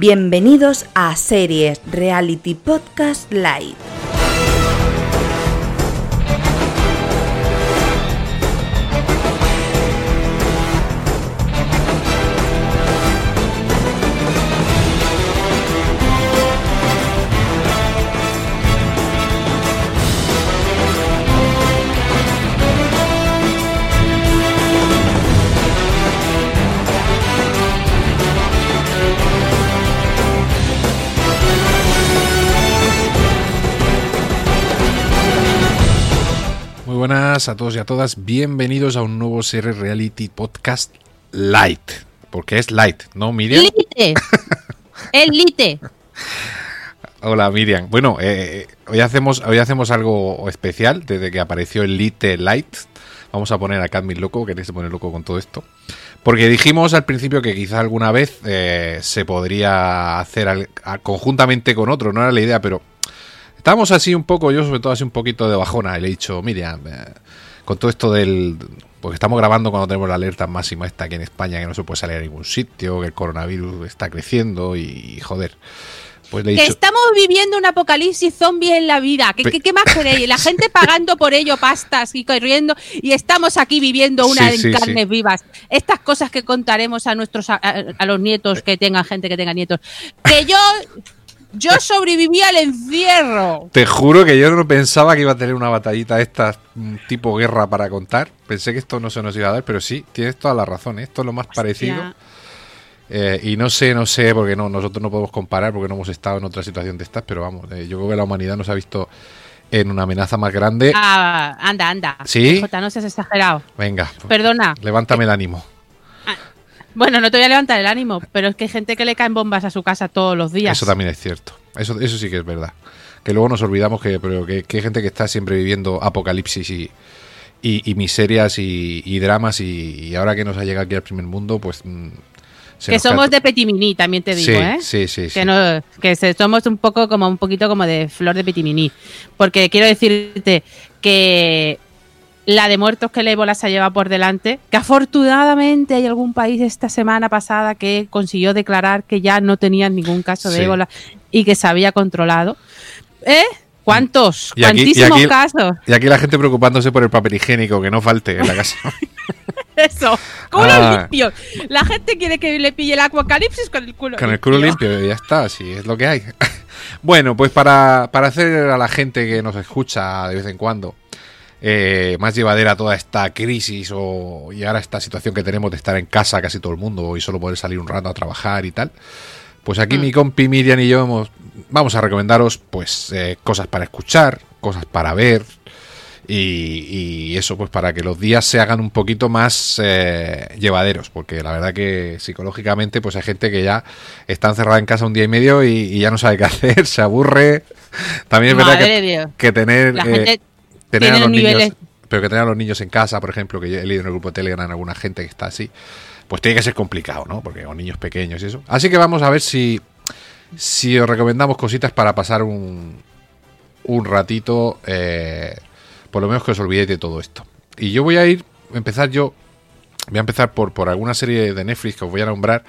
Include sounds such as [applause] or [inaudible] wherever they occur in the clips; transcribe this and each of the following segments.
Bienvenidos a Series Reality Podcast Live. Buenas a todos y a todas, bienvenidos a un nuevo Series Reality Podcast Light, porque es light, ¿no, Miriam? Lite. [laughs] El lite. Hola, Miriam. Bueno, eh, hoy, hacemos, hoy hacemos algo especial desde que apareció el Lite Light. Vamos a poner a Cadmin loco, que se pone loco con todo esto. Porque dijimos al principio que quizá alguna vez eh, se podría hacer al- a- conjuntamente con otro, no era la idea, pero estábamos así un poco, yo sobre todo así un poquito de bajona. Y le he dicho, Miriam, eh, con todo esto del... Porque estamos grabando cuando tenemos la alerta máxima esta aquí en España, que no se puede salir a ningún sitio, que el coronavirus está creciendo y, joder. Pues le he Que dicho... estamos viviendo un apocalipsis zombie en la vida. ¿Qué, qué- qué más queréis? La gente [laughs] pagando por ello pastas y corriendo y estamos aquí viviendo una Sí, sí, en carnes sí. vivas. Estas cosas que contaremos a nuestros a, a- a los nietos que tengan gente que tenga nietos. Que yo yo sobreviví al encierro. Te juro que yo no pensaba que iba a tener una batallita de estas mm, tipo guerra para contar. Pensé que esto no se nos iba a dar, pero sí, tienes toda la razón. ¿eh? Esto es lo más parecido. Eh, y no sé, no sé, porque no, nosotros no podemos comparar porque no hemos estado en otra situación de estas, pero vamos, eh, yo creo que la humanidad nos ha visto en una amenaza más grande. Ah, anda, anda. ¿Sí? Jota, no seas exagerado. Venga, pues, Perdona. levántame el ánimo. Bueno, no te voy a levantar el ánimo, pero es que hay gente que le caen bombas a su casa todos los días. Eso también es cierto. Eso, eso sí que es verdad. Que luego nos olvidamos que, pero que, que hay gente que está siempre viviendo apocalipsis y, y, y miserias y, y dramas y, y ahora que nos ha llegado aquí al primer mundo, pues... mm, se que somos cae- de Petiminí, también te digo, sí, ¿eh? Sí, sí, sí. que no que somos un poco como un poquito como de flor de pitiminí porque quiero decirte que la de muertos que el ébola se lleva por delante que afortunadamente hay algún país esta semana pasada que consiguió declarar que ya no tenían ningún caso de Sí. ébola y que se había controlado ¿eh? ¿cuántos? Y aquí- y cuantísimos aquí- casos Y aquí la gente preocupándose por el papel higiénico, que no falte en la casa. [laughs] eso culo Ah. limpio la gente quiere que le pille el apocalipsis con el culo Con el culo limpio, ya está, sí, es lo que hay. [laughs] bueno, pues para, para hacer a la gente que nos escucha de vez en cuando eh, más llevadera toda esta crisis o, y ahora esta situación que tenemos de estar en casa casi todo el mundo y solo poder salir un rato a trabajar y tal, pues aquí Mm. mi compi Miriam y yo hemos- vamos a recomendaros pues eh, cosas para escuchar, cosas para ver. Y, y eso, pues para que los días se hagan un poquito más eh, llevaderos, porque la verdad que psicológicamente, pues hay gente que ya está encerrada en casa un día y medio y, y ya no sabe qué [laughs] hacer, se aburre. También es verdad que, que tener, La eh, gente tener a los niveles- niños, pero que tener a los niños en casa, por ejemplo, que yo he leído en el grupo de Telegram alguna gente que está así, pues tiene que ser complicado, ¿no? Porque con niños pequeños y eso. Así que vamos a ver si, si os recomendamos cositas para pasar un, un ratito, eh, por lo menos que os olvidéis de todo esto. Y yo voy a ir, empezar yo, voy a empezar por, por alguna serie de Netflix que os voy a nombrar,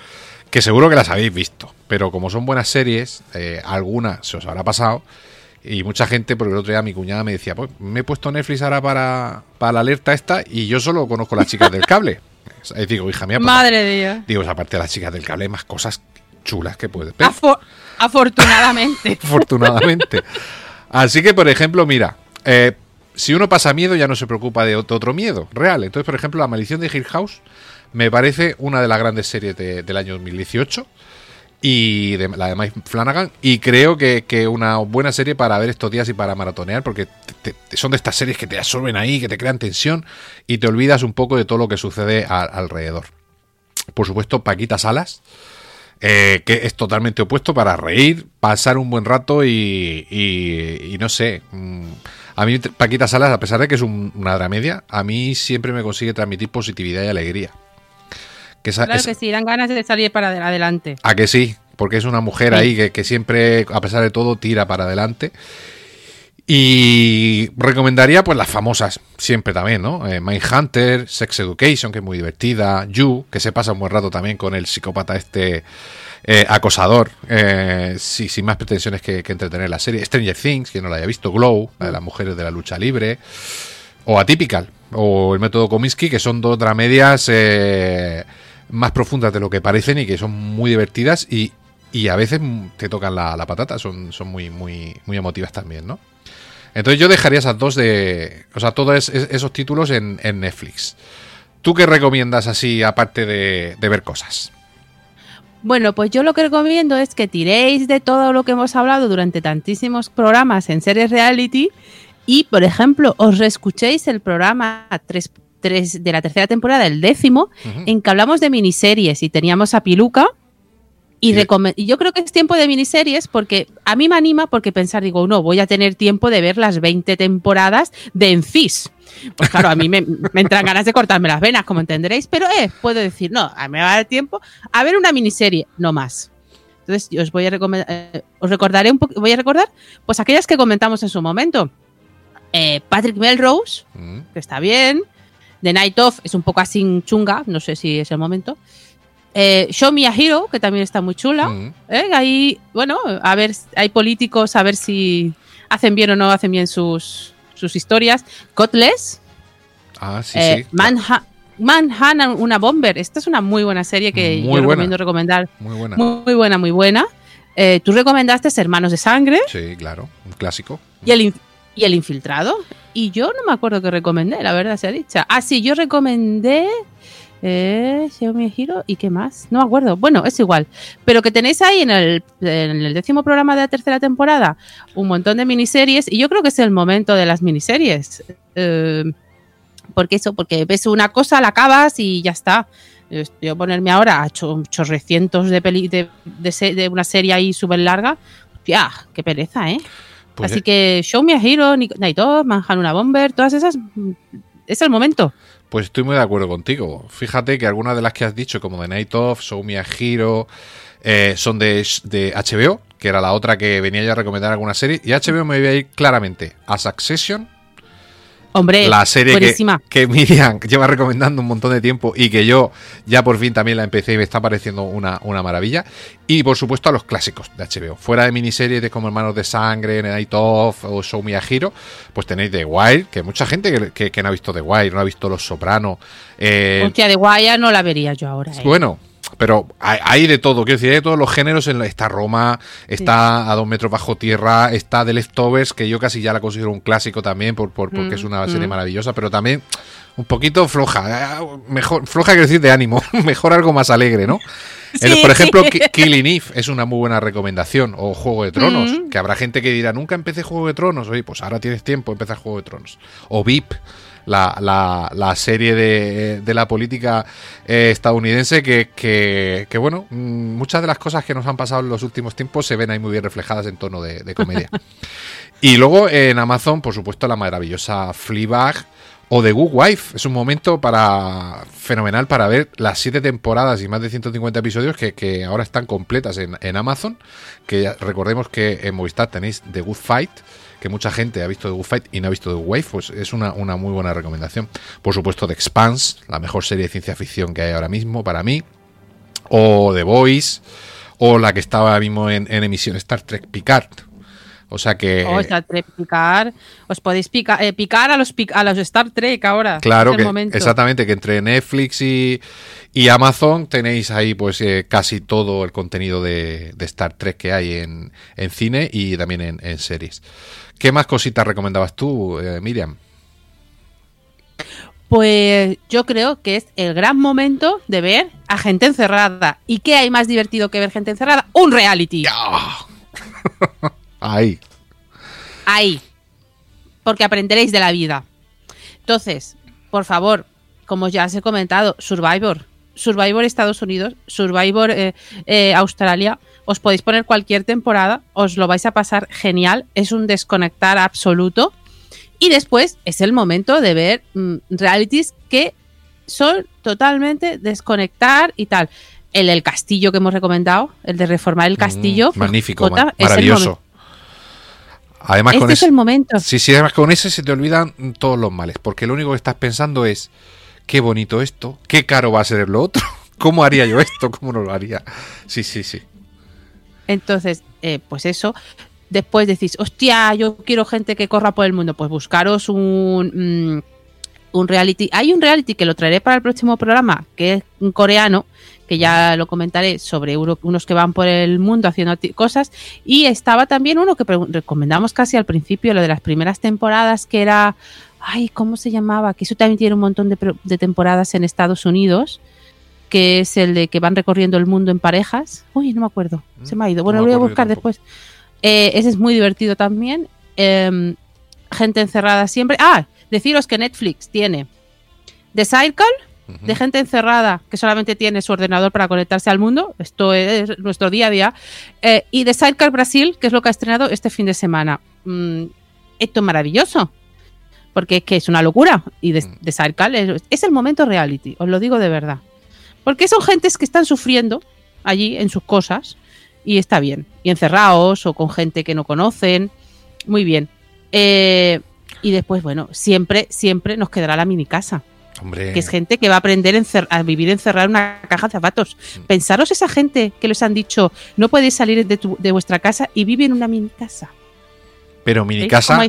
que seguro que las habéis visto, pero como son buenas series, eh, alguna se os habrá pasado. Y mucha gente, porque el otro día mi cuñada me decía, pues me he puesto Netflix ahora para, para la alerta esta y yo solo conozco las chicas del cable. [laughs] Y digo, hija mía, pues, madre de Dios digo, aparte de las chicas del cable hay más cosas chulas que puedes ver. Afo- afortunadamente. [laughs] afortunadamente. Así que, por ejemplo, mira, eh, si uno pasa miedo ya no se preocupa de otro, otro miedo real. Entonces, por ejemplo, La Maldición de Hill House me parece una de las grandes series de- del año 2018 y de la de Mike Flanagan y creo que, que una buena serie para ver estos días y para maratonear porque te- son de estas series que te absorben ahí, que te crean tensión y te olvidas un poco de todo lo que sucede alrededor. Por supuesto, Paquita Salas, eh, que es totalmente opuesto para reír, pasar un buen rato y, y- y no sé. mm, a mí Paquita Salas, a pesar de que es un- una dramedia, a mí siempre me consigue transmitir positividad y alegría. Que Claro es- que sí, dan ganas de salir para adel- adelante. a que sí, porque es una mujer Sí. ahí que, que siempre, a pesar de todo, tira para adelante. Y recomendaría pues las famosas, siempre también, ¿no? Eh, Mindhunter, Sex Education, que es muy divertida, You, que se pasa un buen rato también con el psicópata este eh, acosador, eh, sí, sin más pretensiones que, que, entretener la serie. Stranger Things, que no la haya visto, Glow, la de las mujeres de la lucha libre, o Atypical, o el método Kominsky, que son dos dramedias eh, más profundas de lo que parecen y que son muy divertidas y, y a veces te tocan la, la, patata, son, son muy, muy, muy emotivas también, ¿no? Entonces yo dejaría esas dos de. O sea, todos esos títulos en, en Netflix. ¿Tú qué recomiendas así, aparte de, de, ver cosas? Bueno, pues yo lo que recomiendo es que tiréis de todo lo que hemos hablado durante tantísimos programas en series reality y, por ejemplo, os reescuchéis el programa 3, 3 de la tercera temporada, el décimo, uh -huh. en que hablamos de miniseries y teníamos a Piluca. Y, yo creo que es tiempo de miniseries porque a mí me anima porque pensar, digo, no, voy a tener tiempo de ver las 20 temporadas de Enfis. Pues claro, a mí me, me, entran ganas de cortarme las venas, como entenderéis, pero eh, puedo decir, no, a mí me va a dar tiempo a ver una miniserie, no más. Entonces, yo os voy a recomendar, eh, os recordaré un poco, voy a recordar, pues aquellas que comentamos en su momento. Eh, Patrick Melrose, mm. que está bien. The Night Of es un poco así chunga, no sé si es el momento. Eh, Show Me a Hero, que también está muy chula. Mm. ¿Eh? Ahí, bueno, a ver, hay políticos, a ver si hacen bien o no hacen bien sus, sus historias. Cotles. Ah, sí, eh, sí. Manha Manhattan, una bomber. Esta es una muy buena serie que muy yo buena. recomiendo recomendar. Muy buena. Muy, muy buena, muy buena. Eh, Tú recomendaste Hermanos de Sangre. Sí, claro, un clásico. Y el, y el Infiltrado. Y yo no me acuerdo que recomendé, la verdad sea dicha. Ah, sí, yo recomendé. Eh, Xiaomi Giro y qué más, no me acuerdo. Bueno, es igual. Pero que tenéis ahí en el, en el, décimo programa de la tercera temporada un montón de miniseries y yo creo que es el momento de las miniseries. Eh, porque eso, porque ves una cosa, la acabas y ya está. Yo ponerme ahora a chorrecientos de, peli, de, de, una serie ahí súper larga, ya, qué pereza, ¿eh? Pues Así que Show Me a Hero, Night Of, Manhattan una Bomber, todas esas, es el momento. Pues estoy muy de acuerdo contigo. Fíjate que algunas de las que has dicho, como The Night Of, Show Me a Hero, eh, son de, de, HBO, que era la otra que venía yo a recomendar alguna serie. Y HBO me voy a ir claramente a Succession. Hombre, la serie que, que, Miriam [laughs] lleva recomendando un montón de tiempo y que yo ya por fin también la empecé y me está pareciendo una, una maravilla. Y por supuesto a los clásicos de HBO. Fuera de miniseries de como Hermanos de Sangre, Night Of o Show Me a Hero, pues tenéis The Wire, que mucha gente que, que, que, no ha visto The Wire, no ha visto Los Sopranos. Eh, Hostia, The Wire no la vería yo ahora. Eh. Bueno, pero hay, hay, de todo, quiero decir, hay de todos los géneros. En la, está Roma, está sí. a dos metros bajo tierra, está The Leftovers, que yo casi ya la considero un clásico también, por, por porque mm, es una serie mm. maravillosa, pero también un poquito floja. Eh, mejor, floja quiero decir de ánimo, [laughs] mejor algo más alegre, ¿no? Sí. El, por ejemplo, [laughs] Killing Eve es una muy buena recomendación. O Juego de Tronos, mm. que habrá gente que dirá, nunca empecé Juego de Tronos. Oye, pues ahora tienes tiempo, empezar Juego de Tronos. O VIP la, la, la serie de, de, la política eh, estadounidense que, que, que, bueno, mm, muchas de las cosas que nos han pasado en los últimos tiempos se ven ahí muy bien reflejadas en tono de, de comedia. [laughs] y luego en Amazon, por supuesto, la maravillosa Fleabag o The Good Wife. Es un momento para fenomenal para ver las siete temporadas y más de 150 episodios que, ahora están completas en, Amazon. Que recordemos que en Movistar tenéis The Good Fight, que mucha gente ha visto The Good Fight y no ha visto The Wave, pues es una, una muy buena recomendación. Por supuesto, The Expanse, la mejor serie de ciencia ficción que hay ahora mismo para mí. O The Voice, o la que estaba ahora mismo en emisión, Star Trek Picard. O sea que. Oh, Star Trek picar. Os podéis picar, eh, picar a, los, a los Star Trek ahora. Claro, que, momento. exactamente, que entre Netflix y, y Amazon tenéis ahí pues eh, casi todo el contenido de, de, Star Trek que hay en, en cine y también en, en, series. ¿Qué más cositas recomendabas tú, eh, Miriam? Pues yo creo que es el gran momento de ver a gente encerrada. ¿Y qué hay más divertido que ver gente encerrada? Un reality. Oh. [laughs] Ahí. Ahí. Porque aprenderéis de la vida. Entonces, por favor, como ya os he comentado, Survivor. Survivor Estados Unidos, Survivor eh, eh, Australia. Os podéis poner cualquier temporada, os lo vais a pasar genial. Es un desconectar absoluto. Y después es el momento de ver mmm, realities que son totalmente desconectar y tal. El del castillo que hemos recomendado, el de reformar el castillo. Mm, magnífico, Jota, maravilloso. Además, este con es ese, el momento. sí, sí, además con ese se te olvidan todos los males, porque lo único que estás pensando es qué bonito esto, qué caro va a ser lo otro, [laughs] cómo haría yo esto, cómo no lo haría. Sí, sí, sí. Entonces, eh, pues eso. Después decís, hostia, yo quiero gente que corra por el mundo. Pues buscaros un, mm, un reality. Hay un reality que lo traeré para el próximo programa, que es un coreano, que ya lo comentaré, sobre uno- unos que van por el mundo haciendo cosas. Y estaba también uno que recomendamos casi al principio, lo de las primeras temporadas, que era. Ay, ¿cómo se llamaba? Que eso también tiene un montón de, de temporadas en Estados Unidos que es el de que van recorriendo el mundo en parejas. Uy, no me acuerdo. Se me ha ido. No Bueno, lo voy a buscar tampoco. después. Eh, ese es muy divertido también. Em, gente encerrada siempre. Ah, deciros que Netflix tiene The Circle, De gente encerrada que solamente tiene su ordenador para conectarse al mundo. Esto es nuestro día a día. Eh, y The Circle Brasil, que es lo que ha estrenado este fin de semana. Mm, esto es maravilloso. Porque es que es una locura. Y The, Mm. Circle es, es el momento reality, os lo digo de verdad. Porque son gentes que están sufriendo allí en sus cosas y está bien. Y encerrados o con gente que no conocen. Muy bien. Eh, y después, bueno, siempre, siempre nos quedará la mini casa Hombre, que es gente que va a aprender a vivir encerrada en una caja de zapatos. Mm. Pensaros esa gente que les han dicho no podéis salir de, tu- de vuestra casa y vive en una mini casa. pero mini ¿Veis casa,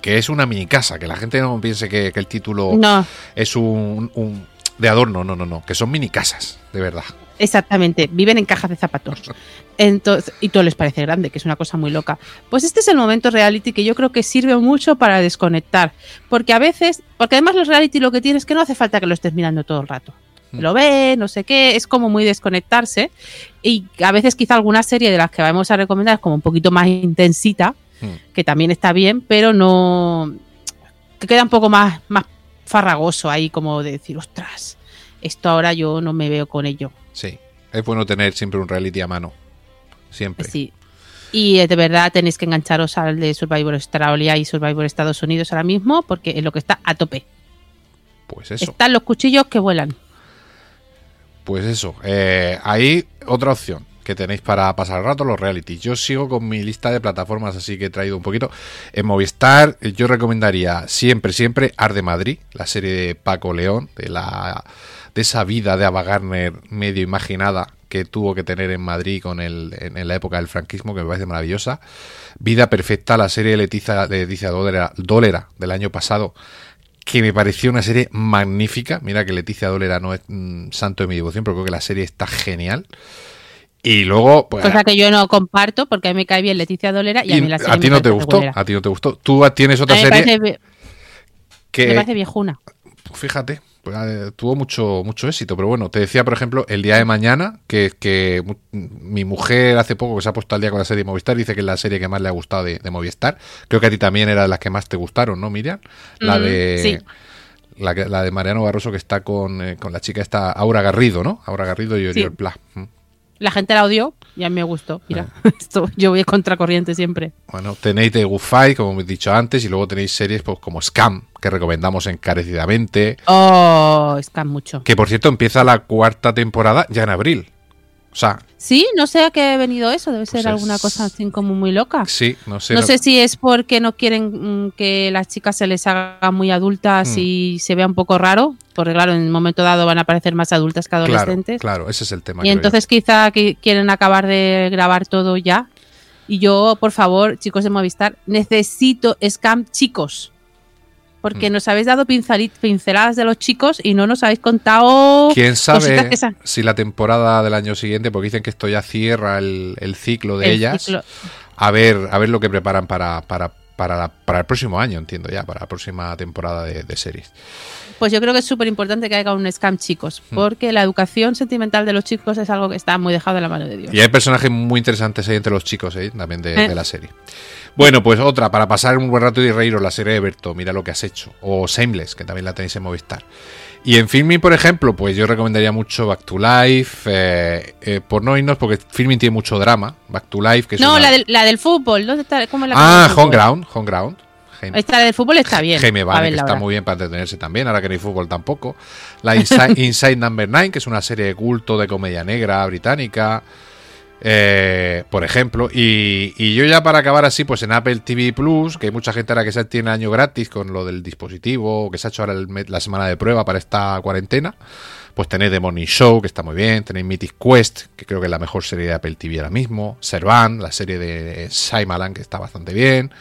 que es una mini casa, que la gente no piense que, que el título No, es un, un- de adorno, no, no, no, que son mini casas, de verdad. exactamente, viven en cajas de zapatos. Entonces, y todo les parece grande, que es una cosa muy loca. Pues este es el momento reality que yo creo que sirve mucho para desconectar. Porque a veces, porque además los reality lo que tienes es que no hace falta que lo estés mirando todo el rato. Mm. Lo ve, no sé qué, es como muy desconectarse. Y a veces quizá alguna serie de las que vamos a recomendar es como un poquito más intensita, Mm. que también está bien, pero no. que queda un poco más, más farragoso ahí, como de decir, ostras, esto ahora yo no me veo con ello. Sí, es bueno tener siempre un reality a mano, siempre. Sí. Y de verdad tenéis que engancharos al de Survivor Australia y Survivor Estados Unidos ahora mismo, porque es lo que está a tope. Pues eso. Están los cuchillos que vuelan. Pues eso, eh, ahí otra opción que tenéis para pasar el rato, los realities. Yo sigo con mi lista de plataformas, así que he traído un poquito. En Movistar, eh, yo recomendaría siempre, siempre Arde Madrid, la serie de Paco León, de la de esa vida de Ava Gardner medio imaginada que tuvo que tener en Madrid con el, en, la época del franquismo, que me parece maravillosa. Vida Perfecta, la serie de Leticia, de Leticia Dolera, Dolera del año pasado, que me pareció una serie magnífica. Mira que Leticia Dolera no es mm, santo de mi devoción, pero creo que la serie está genial. Y luego, pues. Cosa que yo no comparto, porque a mí me cae bien Leticia Dolera y, a mí la serie a ti no te gustó, regulera. a ti no te gustó. Tú tienes otra A mí me serie parece, me que, parece viejuna. fíjate, pues, eh, tuvo mucho, mucho éxito. Pero bueno, te decía, por ejemplo, el día de mañana, que, que mi mujer hace poco que se ha puesto al día con la serie de Movistar, dice que es la serie que más le ha gustado de, de Movistar. Creo que a ti también era de las que más te gustaron, ¿no, Miriam? La Mm, de. sí. La, que- la de Mariano Barroso que está con, eh, con la chica esta Aura Garrido, ¿no? Aura Garrido y Oriol Sí. Pla. La gente la odió y a mí me gustó. Mira, Ah. [laughs] esto, yo voy a contracorriente siempre. Bueno, tenéis The Good Fight, como hemos dicho antes, y luego tenéis series pues, como Scam, que recomendamos encarecidamente. Oh, que mucho. Que por cierto empieza la cuarta temporada ya en abril. O sea, Sí, no sé a qué ha venido eso. Debe ser Pues alguna es- cosa así como muy loca. sí, no sé. no no- sé si es porque no quieren mm, que las chicas se les hagan muy adultas Mm. y se vea un poco raro, porque claro, en un momento dado van a parecer más adultas que claro, adolescentes. claro, ese es el tema. y yo. entonces quizá que quieren acabar de grabar todo ya. Y yo, por favor, chicos de Movistar, necesito Scam chicos. Porque Mm. nos habéis dado pinceladas de los chicos y no nos habéis contado ¿Quién sabe si la temporada del año siguiente, porque dicen que esto ya cierra el, el ciclo de el ellas, ciclo. a ver a ver lo que preparan para, para, para, la- para el próximo año, entiendo ya, para la próxima temporada de, de series. Pues yo creo que es súper importante que haya un scam chicos, Hmm. porque la educación sentimental de los chicos es algo que está muy dejado de la mano de Dios. Y hay personajes muy interesantes ahí entre los chicos ¿eh? también de, Eh. de la serie. Bueno, pues otra, para pasar un buen rato y reíros, la serie de Berto, mira lo que has hecho. O Shameless, que también la tenéis en Movistar. Y en Filmin, por ejemplo, pues yo recomendaría mucho Back to Life, eh, eh, por no irnos, porque Filmin tiene mucho drama. Back to Life, que es No, una- la del, la del fútbol. ¿dónde está? ¿Cómo es la Ah, Ground, Home Ground. Jaime- Esta del fútbol está bien. Jaime Vane, que está muy bien para entretenerse también, ahora que no hay fútbol tampoco. La Inside, [laughs] Inside Number 9, que es una serie de culto de comedia negra británica. Eh, por ejemplo, y, y yo ya para acabar así, pues en Apple TV Plus, que hay mucha gente ahora que se tiene año gratis con lo del dispositivo, que se ha hecho ahora el la semana de prueba para esta cuarentena, pues tenéis The Morning Show, que está muy bien, tenéis Mythic Quest, que creo que es la mejor serie de Apple TV ahora mismo, Servan, la serie de Shyamalan, que está bastante bien,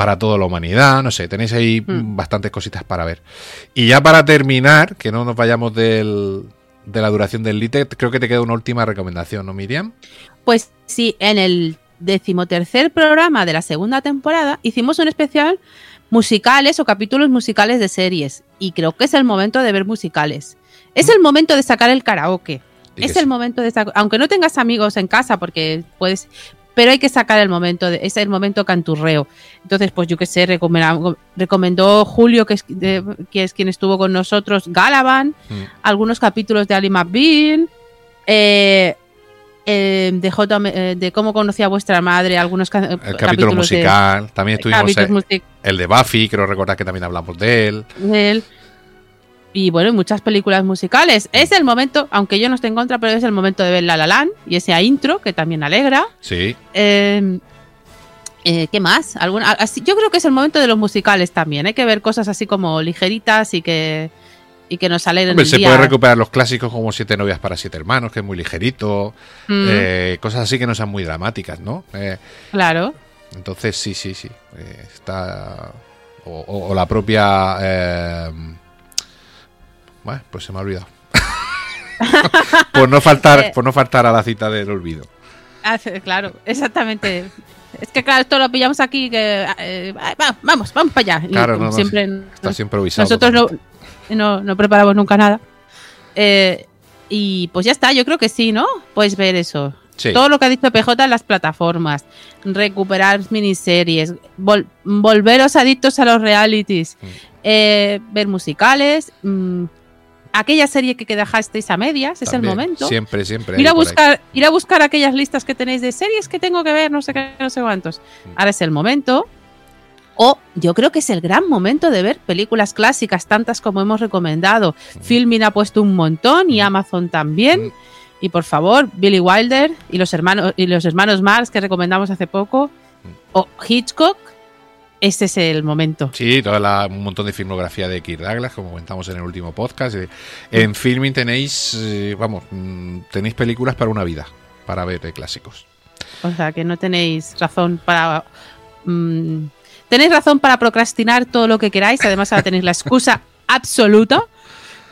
para toda la humanidad, no sé, tenéis ahí Mm. bastantes cositas para ver. Y ya para terminar, que no nos vayamos del, de la duración del LITE, creo que te queda una última recomendación, ¿no, Miriam? Pues sí, en el decimotercer programa de la segunda temporada hicimos un especial musicales o capítulos musicales de series. Y creo que es el momento de ver musicales. Es el momento de sacar el karaoke. Es el momento de sacar, aunque no tengas amigos en casa, porque puedes, pero hay que sacar el momento, de, es el momento canturreo. Entonces, pues yo que sé, recomendó, recomendó Julio, que es, de- que es quien estuvo con nosotros, Galavan, Mm. algunos capítulos de Ali McBeal, eh, eh, de, J, eh, de cómo conocía a vuestra madre, algunos El capítulo capítulos de- musical, también estuvimos music- el de Buffy, creo recordar que también hablamos de él. de él. Y bueno, muchas películas musicales. Es el momento, aunque yo no esté en contra, pero es el momento de ver La La Land y ese intro que también alegra. Sí, Eh, eh, ¿Qué más? ¿Alguna, así, yo creo que es el momento de los musicales también. Hay que ver cosas así como ligeritas y que, y que nos alegren Hombre, el se día. puede recuperar los clásicos como Siete novias para siete hermanos, que es muy ligerito, Mm, eh, cosas así que no sean muy dramáticas, ¿no? Eh, claro. entonces, sí, sí, sí. está. O, o- o la propia. Eh, bueno, pues se me ha olvidado. [laughs] por, no faltar, Eh. por no faltar a la cita del olvido. Hace- claro, exactamente. Es que claro, esto lo pillamos aquí que eh, va- vamos, vamos para allá. Claro, no, no, siempre Estás improvisado. nosotros no, no, no preparamos nunca nada. Eh, y pues ya está, yo creo que sí, ¿no? Puedes ver eso. Sí. Todo lo que ha dicho PJ en las plataformas, recuperar miniseries, vol- volveros adictos a los realities, Mm. eh, ver musicales, mm, aquella serie que dejasteis a medias, es el momento. Siempre, siempre. Ir a buscar, ir a buscar aquellas listas que tenéis de series que tengo que ver, no sé qué, no sé cuántos. Mm. Ahora es el momento. O yo creo que es el gran momento de ver películas clásicas, tantas como hemos recomendado. Filmin ha puesto un montón y Mm. Amazon también. Mm. Y por favor, Billy Wilder y los hermanos y los hermanos Marx que recomendamos hace poco. Mm. O Hitchcock. Este es el momento. Sí, toda la, un montón de filmografía de Kirk Douglas, como comentamos en el último podcast. Eh, En Filming tenéis, eh, vamos, mm, tenéis películas para una vida, para ver de clásicos. O sea que no tenéis razón para. mm, tenéis razón para procrastinar todo lo que queráis. Además, ahora tenéis la excusa [laughs] absoluta.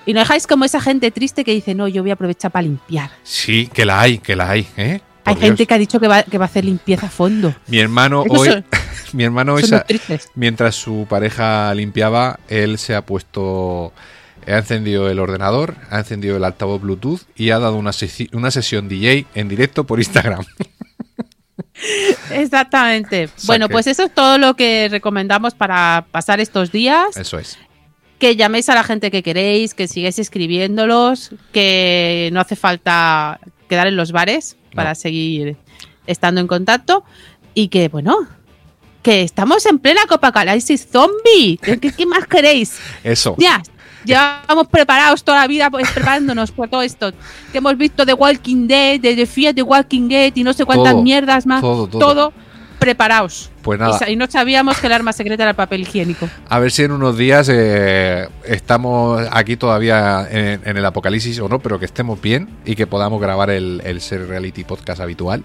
Y no dejáis como esa gente triste que dice, no, yo voy a aprovechar para limpiar. Sí, que la hay, que la hay, ¿eh? Hay gente que ha dicho que va, que va a hacer limpieza a fondo. Mi hermano hoy, son- [laughs] mi hermano hoy, se mientras su pareja limpiaba, él se ha puesto, ha encendido el ordenador, ha encendido el altavoz Bluetooth y ha dado una, sesi- una sesión DJ en directo por Instagram. [laughs] Exactamente. sea Bueno, que- pues eso es todo lo que recomendamos para pasar estos días. Eso es. que llaméis a la gente que queréis, que sigáis escribiéndolos, que no hace falta quedar en los bares para No. seguir estando en contacto y que, bueno, que estamos en plena Copacalaxis zombie. ¿Qué, qué- más queréis? Eso. Ya, llevamos preparados toda la vida pues, preparándonos por todo esto. Que hemos visto The Walking Dead, de The Fear the Walking Dead y no sé cuántas Todo, mierdas más. todo, todo. Preparados. Pues nada, y no sabíamos que el arma secreta era el papel higiénico. a ver si en unos días eh, estamos aquí todavía en, en el apocalipsis o no, pero que estemos bien y que podamos grabar el, el Ser Reality Podcast habitual.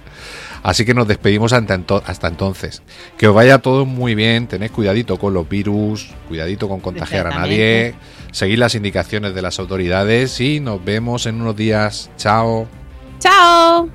Así que nos despedimos hasta, ento- hasta entonces. Que os vaya todo muy bien, tened cuidadito con los virus, cuidadito con contagiar a nadie, seguid las indicaciones de las autoridades y nos vemos en unos días. Chao. ¡Chao!